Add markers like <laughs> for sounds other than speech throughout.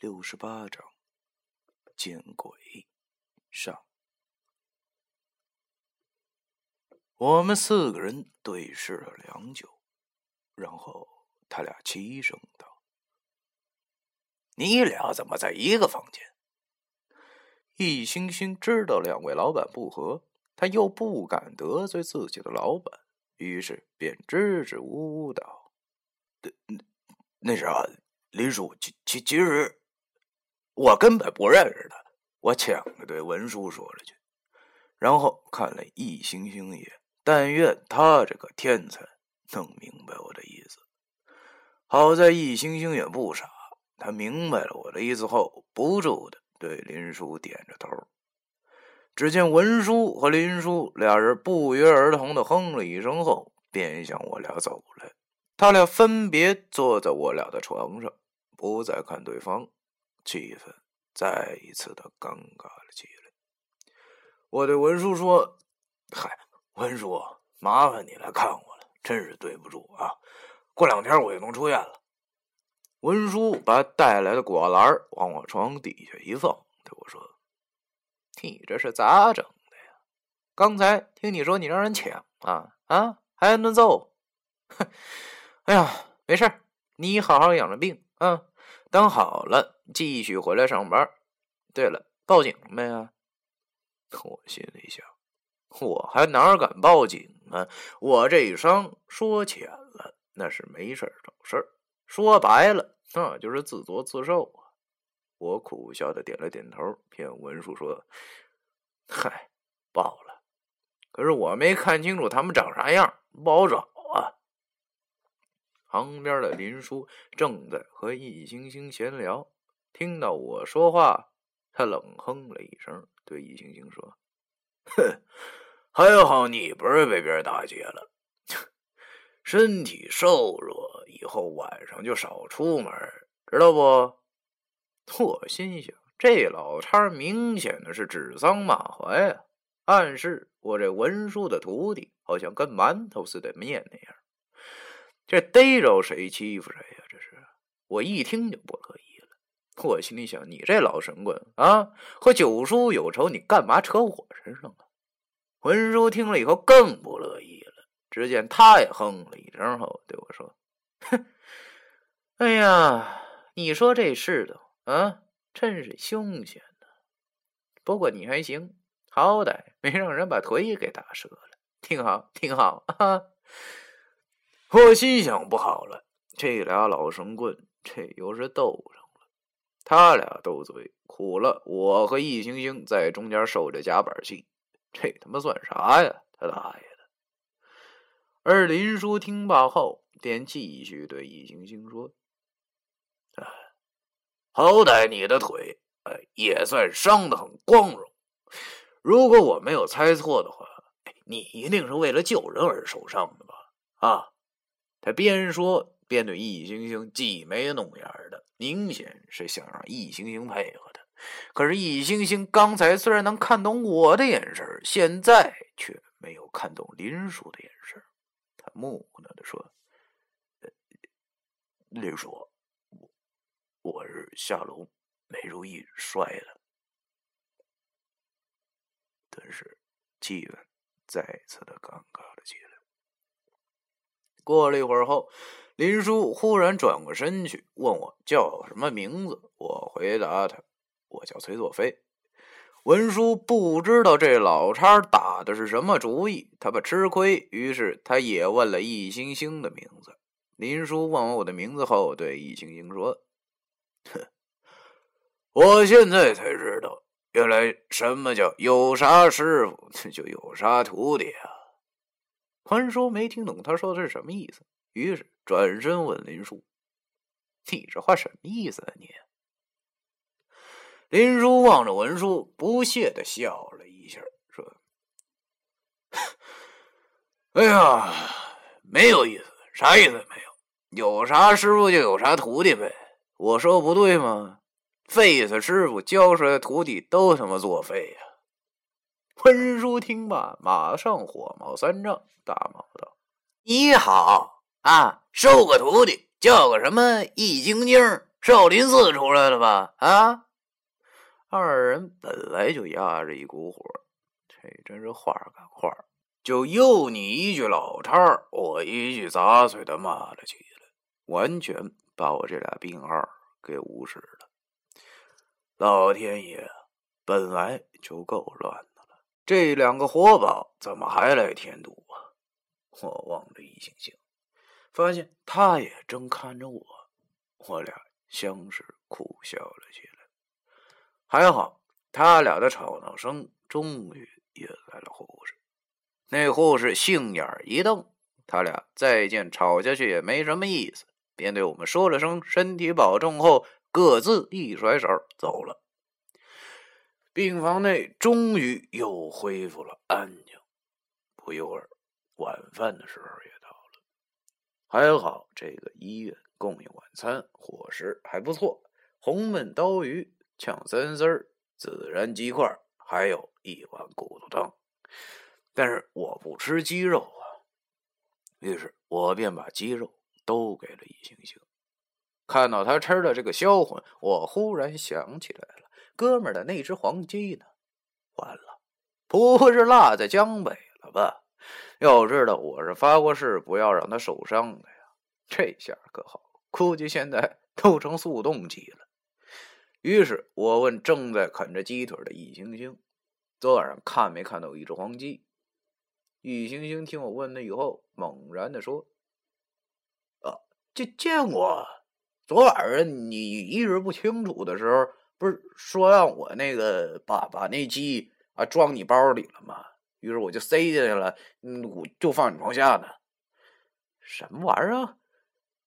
六十八章，见鬼！上。我们四个人对视了良久，然后他俩齐声道：“你俩怎么在一个房间？”易星星知道两位老板不和，他又不敢得罪自己的老板，于是便支支吾吾道：“那那啥，林叔，其其其实……”我根本不认识他，我抢着对文叔说了句，然后看了易星星一眼，但愿他这个天才能明白我的意思。好在易星星也不傻，他明白了我的意思后，不住的对林叔点着头。只见文叔和林叔俩人不约而同的哼了一声后，便向我俩走来。他俩分别坐在我俩的床上，不再看对方。气氛再一次的尴尬了起来。我对文叔说：“嗨，文叔，麻烦你来看我了，真是对不住啊！过两天我就能出院了。”文叔把带来的果篮往我床底下一放，对我说：“你这是咋整的呀？刚才听你说你让人抢啊啊，还挨顿揍。<laughs> 哼！哎呀，没事你好好养着病啊。”当好了，继续回来上班。对了，报警没啊？<laughs> 我心里想，我还哪敢报警啊？我这伤说浅了，那是没事找事儿；说白了，那就是自作自受啊。我苦笑的点了点头，骗文书说：“嗨，报了。可是我没看清楚他们长啥样，不好找。”旁边的林叔正在和易星星闲聊，听到我说话，他冷哼了一声，对易星星说：“哼，还好你不是被别人打劫了，身体瘦弱，以后晚上就少出门，知道不？” <laughs> 我心想，这老叉明显的是指桑骂槐啊，暗示我这文书的徒弟好像跟馒头似的面那样。这逮着谁欺负谁呀？这是我一听就不乐意了。我心里想：你这老神棍啊，和九叔有仇，你干嘛扯我身上啊？文叔听了以后更不乐意了。只见他也哼了一声后对我说：“哼，哎呀，你说这世道啊，真是凶险呐。不过你还行，好歹没让人把腿给打折了，挺好，挺好啊。”我心想：不好了，这俩老神棍，这又是斗上了。他俩斗嘴，苦了我和易星星在中间受着夹板气，这他妈算啥呀？他大爷的！而林叔听罢后，便继续对易星星说：“哎，好歹你的腿，哎，也算伤得很光荣。如果我没有猜错的话，你一定是为了救人而受伤的吧？啊？”他边说边对易星星挤眉弄眼的，明显是想让易星星配合他。可是易星星刚才虽然能看懂我的眼神，现在却没有看懂林叔的眼神。他木讷的说：“林叔，我我是下楼没注意摔的。”顿时，气氛再次的尴尬了起来。过了一会儿后，林叔忽然转过身去问我叫什么名字。我回答他：“我叫崔作飞。”文叔不知道这老叉打的是什么主意，他怕吃亏，于是他也问了易星星的名字。林叔问完我的名字后，对易星星说：“哼，我现在才知道，原来什么叫有啥师傅 <laughs> 就有啥徒弟啊。”文叔没听懂他说的是什么意思，于是转身问林叔：“你这话什么意思啊？”你林叔望着文叔，不屑的笑了一下，说：“哎呀，没有意思，啥意思没有。有啥师傅就有啥徒弟呗。我说不对吗？废死师傅教出来的徒弟都他妈作废呀！”文叔听罢，马上火冒三丈，大骂道：“你好啊，收个徒弟，叫个什么易晶晶？少林寺出来的吧？啊！二人本来就压着一股火，这真是话赶话，就又你一句老叉儿，我一句杂碎的骂了起来，完全把我这俩病号给无视了。老天爷，本来就够乱的了，这两个活宝怎么还来添堵啊？我望着易星星，发现他也正看着我，我俩相视苦笑了起来。还好，他俩的吵闹声终于引来了护士。那护士杏眼一瞪，他俩再见吵下去也没什么意思，便对我们说了声“身体保重”后，各自一甩手走了。病房内终于又恢复了安静。不一会儿，晚饭的时候也到了。还好，这个医院供应晚餐伙食还不错，红焖刀鱼。呛三丝儿、孜然鸡块，还有一碗骨头汤。但是我不吃鸡肉啊，于是我便把鸡肉都给了易星星。看到他吃的这个销魂，我忽然想起来了，哥们的那只黄鸡呢？完了，不会是落在江北了吧？要知道我是发过誓不要让他受伤的呀。这下可好，估计现在都成速冻鸡了。于是我问正在啃着鸡腿的易星星：“昨晚上看没看到一只黄鸡？”易星星听我问了以后，猛然的说：“啊，见见过。昨晚上你意识不清楚的时候，不是说让我那个把把那鸡啊装你包里了吗？于是我就塞进去了，嗯，我就放你床下呢。什么玩意儿？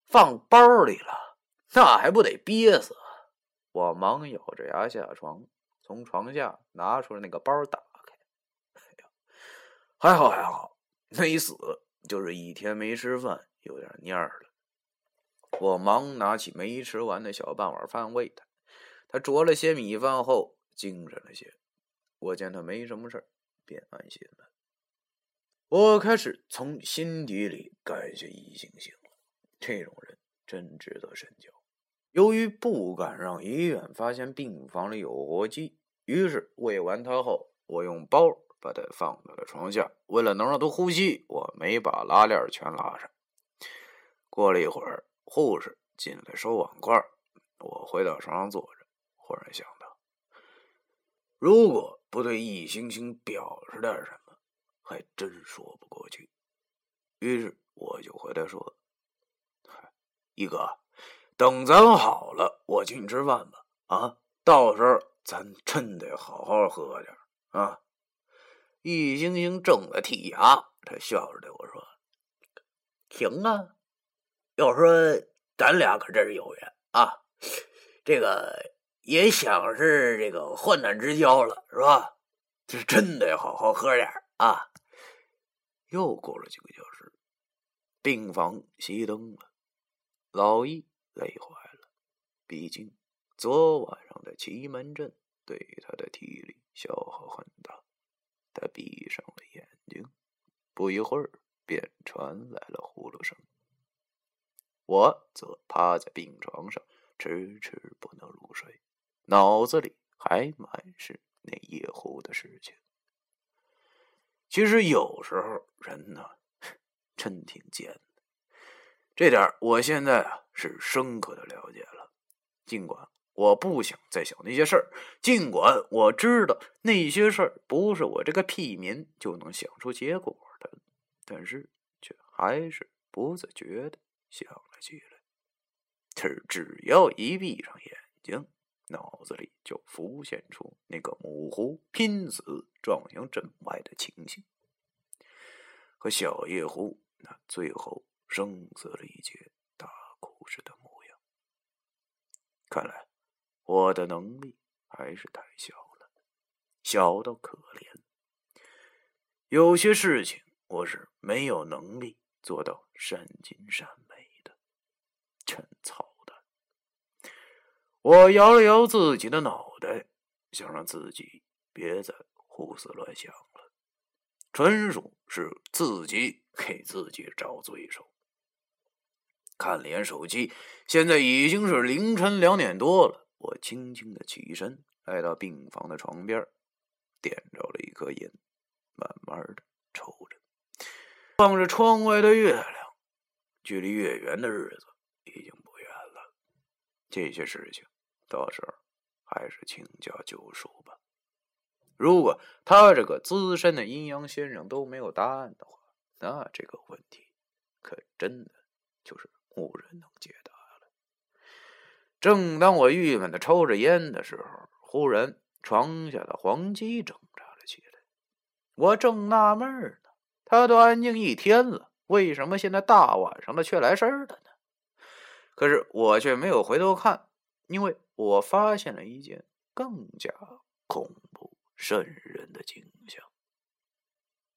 放包里了？那还不得憋死？”我忙咬着牙下床，从床下拿出了那个包，打开。哎呀，还好还好，没死，就是一天没吃饭，有点蔫了。我忙拿起没吃完的小半碗饭喂他，他啄了些米饭后精神了些。我见他没什么事便安心了。我开始从心底里感谢易星星了，这种人真值得深交。由于不敢让医院发现病房里有活鸡，于是喂完它后，我用包把它放到了床下。为了能让他呼吸，我没把拉链全拉上。过了一会儿，护士进来收碗筷，我回到床上坐着，突然想到，如果不对易星星表示点什么，还真说不过去。于是我就回答说：“一哥。”等咱好了，我请你吃饭吧。啊，到时候咱真得好好喝点啊！易星星正在剔牙，他笑着对我说：“行啊，要说咱俩可真是有缘啊！这个也想是这个患难之交了，是吧？这真得好好喝点啊！”又过了几个小时，病房熄灯了，老易。累坏了，毕竟昨晚上的奇门阵对他的体力消耗很大。他闭上了眼睛，不一会儿便传来了呼噜声。我则趴在病床上，迟迟不能入睡，脑子里还满是那夜壶的事情。其实有时候人呢，真挺贱的。这点我现在啊是深刻的了解了。尽管我不想再想那些事儿，尽管我知道那些事儿不是我这个屁民就能想出结果的，但是却还是不自觉的想了起来。是只要一闭上眼睛，脑子里就浮现出那个母狐拼死撞向阵外的情形，和小夜狐那最后。生死力竭、大哭时的模样。看来我的能力还是太小了，小到可怜。有些事情我是没有能力做到善尽善美的，真操！我摇了摇自己的脑袋，想让自己别再胡思乱想了，纯属是自己给自己找罪受。看了眼手机，现在已经是凌晨两点多了。我轻轻的起身，来到病房的床边，点着了一颗烟，慢慢的抽着，望着窗外的月亮。距离月圆的日子已经不远了。这些事情，到时候还是请教九叔吧。如果他这个资深的阴阳先生都没有答案的话，那这个问题可真的就是无人能解答了。正当我郁闷的抽着烟的时候，忽然床下的黄鸡挣扎了起来。我正纳闷呢，他都安静一天了，为什么现在大晚上的却来事儿了呢？可是我却没有回头看，因为我发现了一件更加恐怖。瘆人的景象。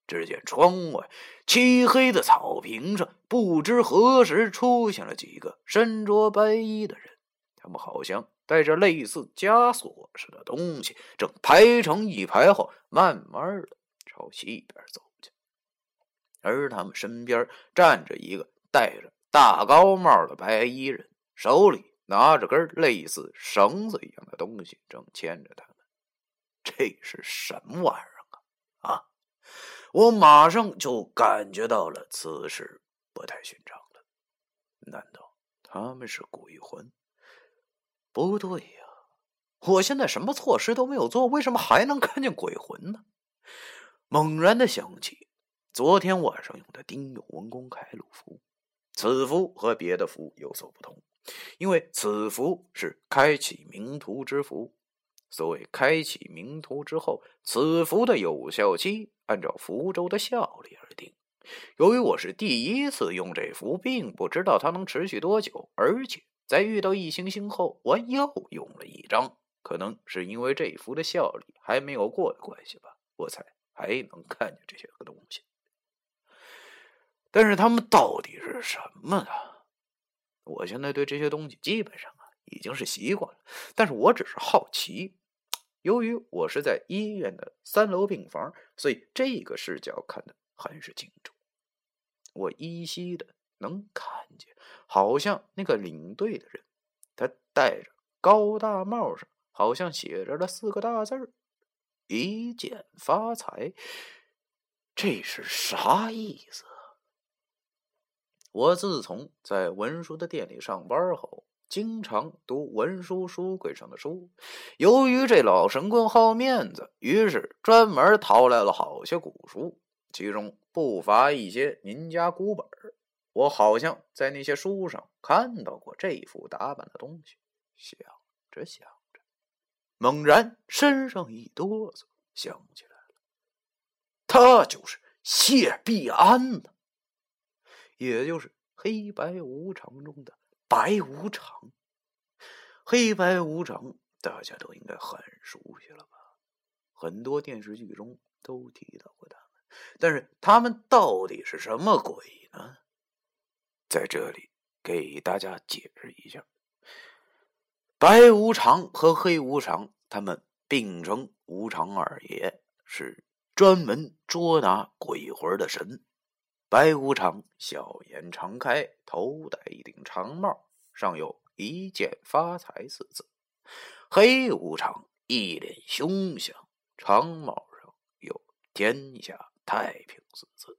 只见窗外漆黑的草坪上，不知何时出现了几个身着白衣的人，他们好像带着类似枷锁似的东西，正排成一排后，慢慢的朝西边走去。而他们身边站着一个戴着大高帽的白衣人，手里拿着根类似绳子一样的东西，正牵着他们。这是什么玩意儿啊？啊！我马上就感觉到了此事不太寻常了。难道他们是鬼魂？不对呀！我现在什么措施都没有做，为什么还能看见鬼魂呢？猛然的想起昨天晚上用的丁有文公开路符，此符和别的符有所不同，因为此符是开启冥途之符。所谓开启冥途之后，此符的有效期按照符咒的效力而定。由于我是第一次用这符，并不知道它能持续多久，而且在遇到异行星后，我又用了一张。可能是因为这符的效力还没有过的关系吧，我才还能看见这些个东西。但是他们到底是什么呢？我现在对这些东西基本上啊已经是习惯了，但是我只是好奇。由于我是在医院的三楼病房，所以这个视角看得很是清楚。我依稀的能看见，好像那个领队的人，他戴着高大帽上好像写着了四个大字儿：“一见发财”。这是啥意思？我自从在文书的店里上班后。经常读文书书柜上的书，由于这老神棍好面子，于是专门淘来了好些古书，其中不乏一些名家古本我好像在那些书上看到过这副打扮的东西。想着想着，猛然身上一哆嗦，想起来了，他就是谢必安呢，也就是黑白无常中的。白无常，黑白无常，大家都应该很熟悉了吧？很多电视剧中都提到过他们，但是他们到底是什么鬼呢？在这里给大家解释一下：白无常和黑无常，他们并称无常二爷，是专门捉拿鬼魂的神。白无常笑颜常开，头戴一顶长帽，上有一剑发财四字；黑无常一脸凶相，长帽上有天下太平四字。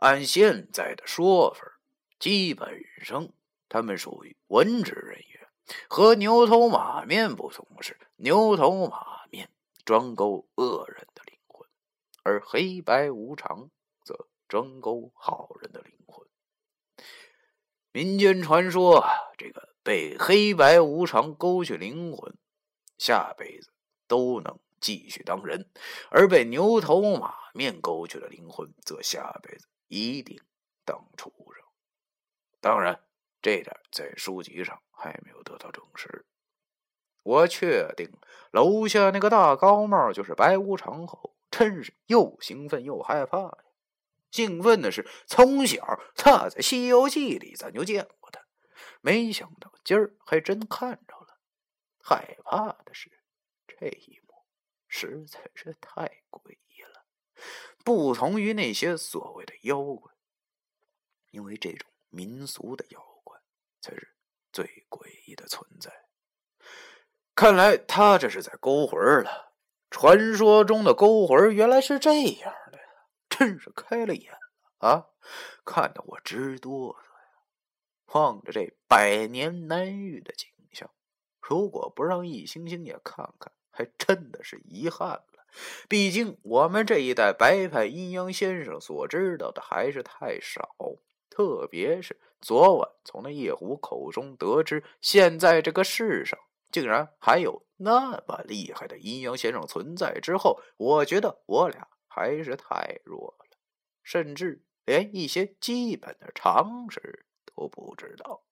按现在的说法，基本上他们属于文职人员。和牛头马面不同是，牛头马面专勾恶人的灵魂，而黑白无常。专勾好人的灵魂。民间传说，这个被黑白无常勾去灵魂，下辈子都能继续当人；而被牛头马面勾去了灵魂，则下辈子一定当畜生。当然，这点在书籍上还没有得到证实。我确定楼下那个大高帽就是白无常后，真是又兴奋又害怕呀！兴奋的是，从小他在《西游记》里咱就见过他，没想到今儿还真看着了。害怕的是，这一幕实在是太诡异了，不同于那些所谓的妖怪，因为这种民俗的妖怪才是最诡异的存在。看来他这是在勾魂了。传说中的勾魂原来是这样的，真是开了眼了啊！看得我直哆嗦呀。望着这百年难遇的景象，如果不让易星星也看看，还真的是遗憾了。毕竟我们这一代白派阴阳先生所知道的还是太少，特别是昨晚从那叶虎口中得知，现在这个世上竟然还有那么厉害的阴阳先生存在之后，我觉得我俩还是太弱了，甚至连一些基本的常识都不知道。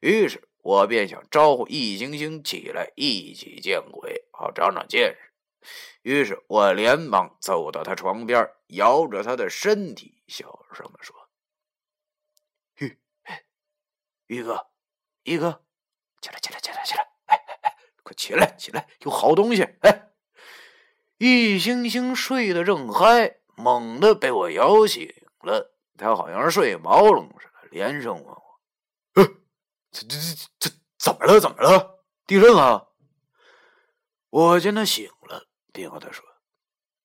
于是我便想招呼易星星起来一起见鬼，好长长见识。于是我连忙走到他床边，摇着他的身体，小声的说：“玉，玉哥，玉哥，起来，起来，起来，起来！哎哎哎，快起来，起来，有好东西！”哎，易星星睡得正嗨，猛地被我摇醒了。他好像是睡毛了似的，连声问我：“这这这这怎么了？怎么了？地震了？”我见他醒了。便和他说：“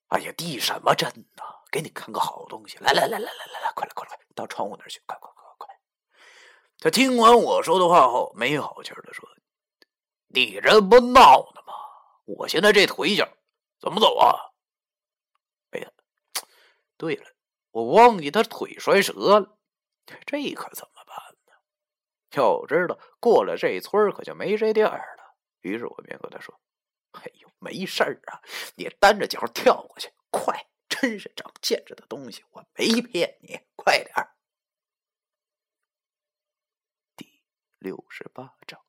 哎呀，地什么震呢？给你看个好东西！来来来来来来来，快来快来，到窗户那儿去！快快快快！”他听完我说的话后，没好气的说：“你这不闹呢吗？我现在这腿脚怎么走啊？哎呀，对了，我忘记他腿摔折了，这可怎么办呢？要知道过了这村可就没这店了。”于是我便和他说。哎呦，没事啊！你单着脚跳过去，快！真是长见识的东西，我没骗你，快点。第六十八章。